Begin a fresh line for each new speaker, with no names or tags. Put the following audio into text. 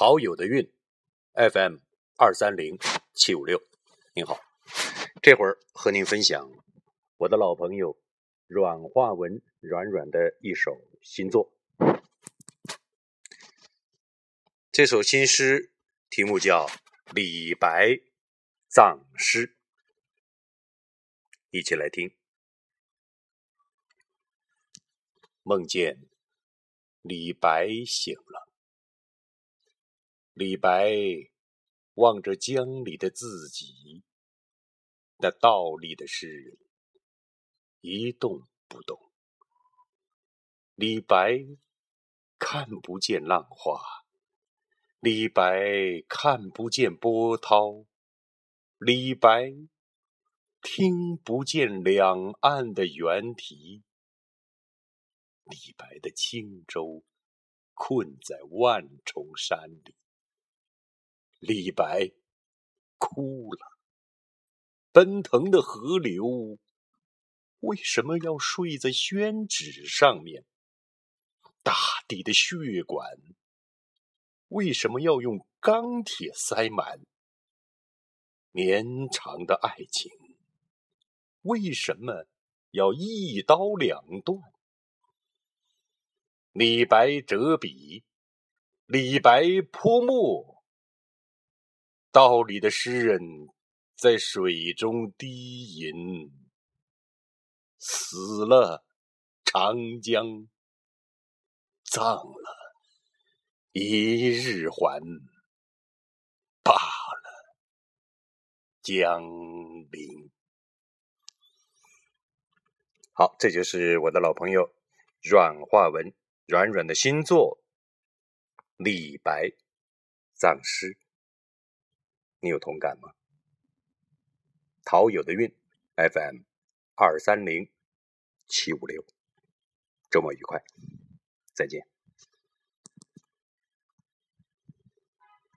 陶友的韵，FM 二三零七五六。您好，这会儿和您分享我的老朋友阮化文软软的一首新作。这首新诗题目叫《李白葬诗》，一起来听。梦见李白醒了，李白望着江里的自己，那倒立的诗人一动不动。李白看不见浪花。李白看不见波涛，李白听不见两岸的猿啼，李白的轻舟困在万重山里，李白哭了。奔腾的河流为什么要睡在宣纸上面？大地的血管。为什么要用钢铁塞满？绵长的爱情为什么要一刀两断？李白折笔，李白泼墨，道里的诗人在水中低吟，死了，长江葬了。一日还，罢了，江陵。好，这就是我的老朋友阮化文软软的新作《李白葬诗》，你有同感吗？陶友的运 FM 二三零七五六，周末愉快，再见。